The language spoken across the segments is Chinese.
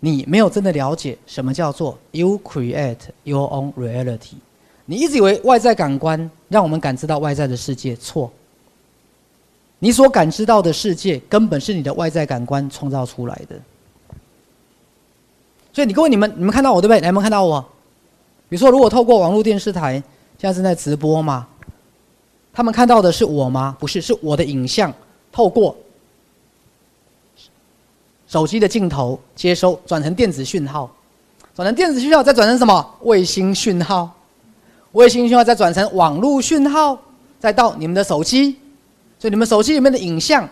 你没有真的了解什么叫做 “you create your own reality”。你一直以为外在感官让我们感知到外在的世界，错。你所感知到的世界，根本是你的外在感官创造出来的。所以，你各位，你们你们看到我对不对？有没有看到我？比如说，如果透过网络电视台，现在正在直播嘛，他们看到的是我吗？不是，是我的影像透过手机的镜头接收，转成电子讯号，转成电子讯号，再转成什么？卫星讯号，卫星讯号再转成网络讯号，再到你们的手机。所以你们手机里面的影像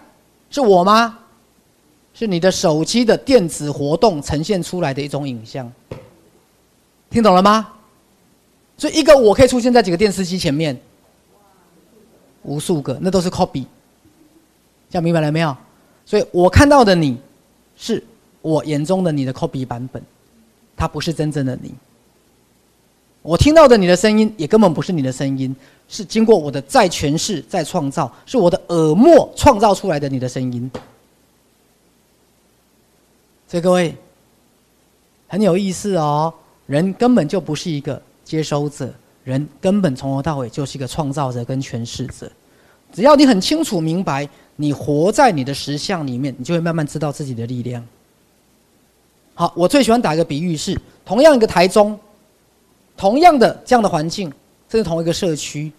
是我吗？是你的手机的电子活动呈现出来的一种影像，听懂了吗？所以一个我可以出现在几个电视机前面，无数个，那都是 copy。这样明白了没有？所以我看到的你，是我眼中的你的 copy 版本，它不是真正的你。我听到的你的声音，也根本不是你的声音。是经过我的再诠释、再创造，是我的耳膜创造出来的你的声音。所以各位很有意思哦，人根本就不是一个接收者，人根本从头到尾就是一个创造者跟诠释者。只要你很清楚明白，你活在你的实相里面，你就会慢慢知道自己的力量。好，我最喜欢打一个比喻是：同样一个台中，同样的这样的环境。这是同一个社区，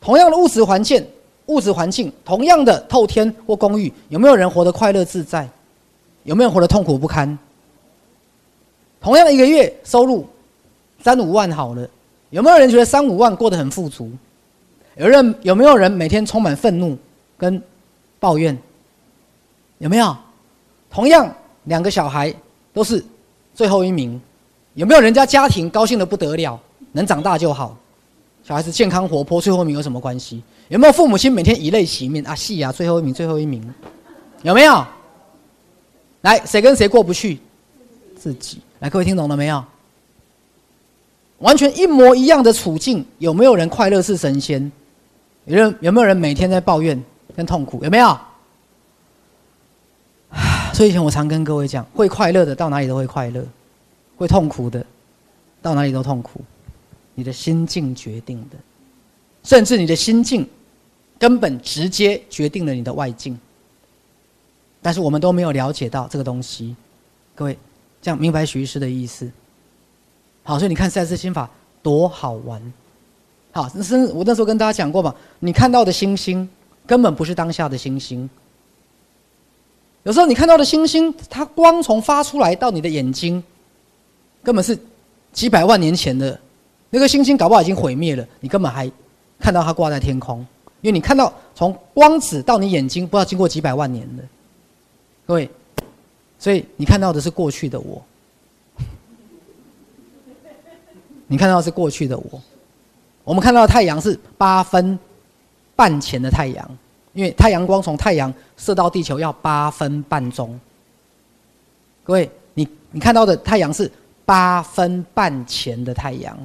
同样的物质环境，物质环境，同样的透天或公寓，有没有人活得快乐自在？有没有活得痛苦不堪？同样的一个月收入三五万好了，有没有人觉得三五万过得很富足？有人有没有人每天充满愤怒跟抱怨？有没有？同样两个小孩都是最后一名，有没有人家家庭高兴的不得了，能长大就好？小孩子健康活泼，最后一名有什么关系？有没有父母亲每天以泪洗面啊？戏啊，最后一名，最后一名，有没有？来，谁跟谁过不去？自己。来，各位听懂了没有？完全一模一样的处境，有没有人快乐是神仙？有人有没有人每天在抱怨跟痛苦？有没有？所以以前我常跟各位讲，会快乐的到哪里都会快乐，会痛苦的到哪里都痛苦。你的心境决定的，甚至你的心境根本直接决定了你的外境。但是我们都没有了解到这个东西，各位，这样明白徐医师的意思？好，所以你看赛斯心法多好玩。好，那是我那时候跟大家讲过嘛，你看到的星星根本不是当下的星星。有时候你看到的星星，它光从发出来到你的眼睛，根本是几百万年前的。那个星星搞不好已经毁灭了，你根本还看到它挂在天空，因为你看到从光子到你眼睛，不知道经过几百万年的，各位，所以你看到的是过去的我，你看到是过去的我，我们看到太阳是八分半前的太阳，因为太阳光从太阳射到地球要八分半钟，各位，你你看到的太阳是八分半前的太阳。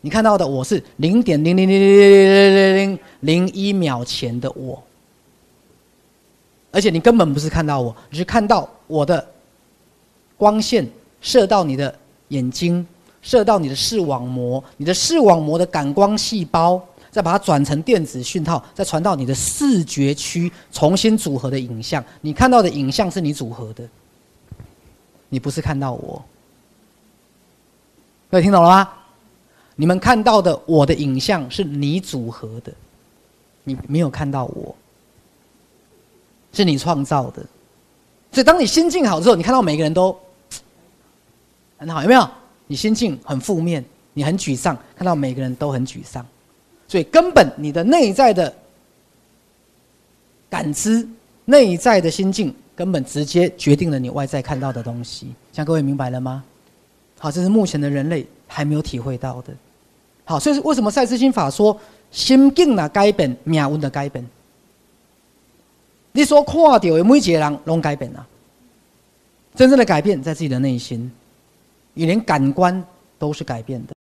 你看到的我是零点零零零零零零零零一秒前的我，而且你根本不是看到我，你是看到我的光线射到你的眼睛，射到你的视网膜，你的视网膜的感光细胞再把它转成电子讯号，再传到你的视觉区，重新组合的影像。你看到的影像是你组合的，你不是看到我。各位听懂了吗？你们看到的我的影像是你组合的，你没有看到我，是你创造的。所以当你心境好之后，你看到每个人都很好，有没有？你心境很负面，你很沮丧，看到每个人都很沮丧。所以根本你的内在的感知、内在的心境，根本直接决定了你外在看到的东西。像各位明白了吗？好，这是目前的人类还没有体会到的。好，所以为什么赛斯心法说心境的改变，命运的改变？你所看到的每一个人拢改变了，真正的改变在自己的内心，你连感官都是改变的。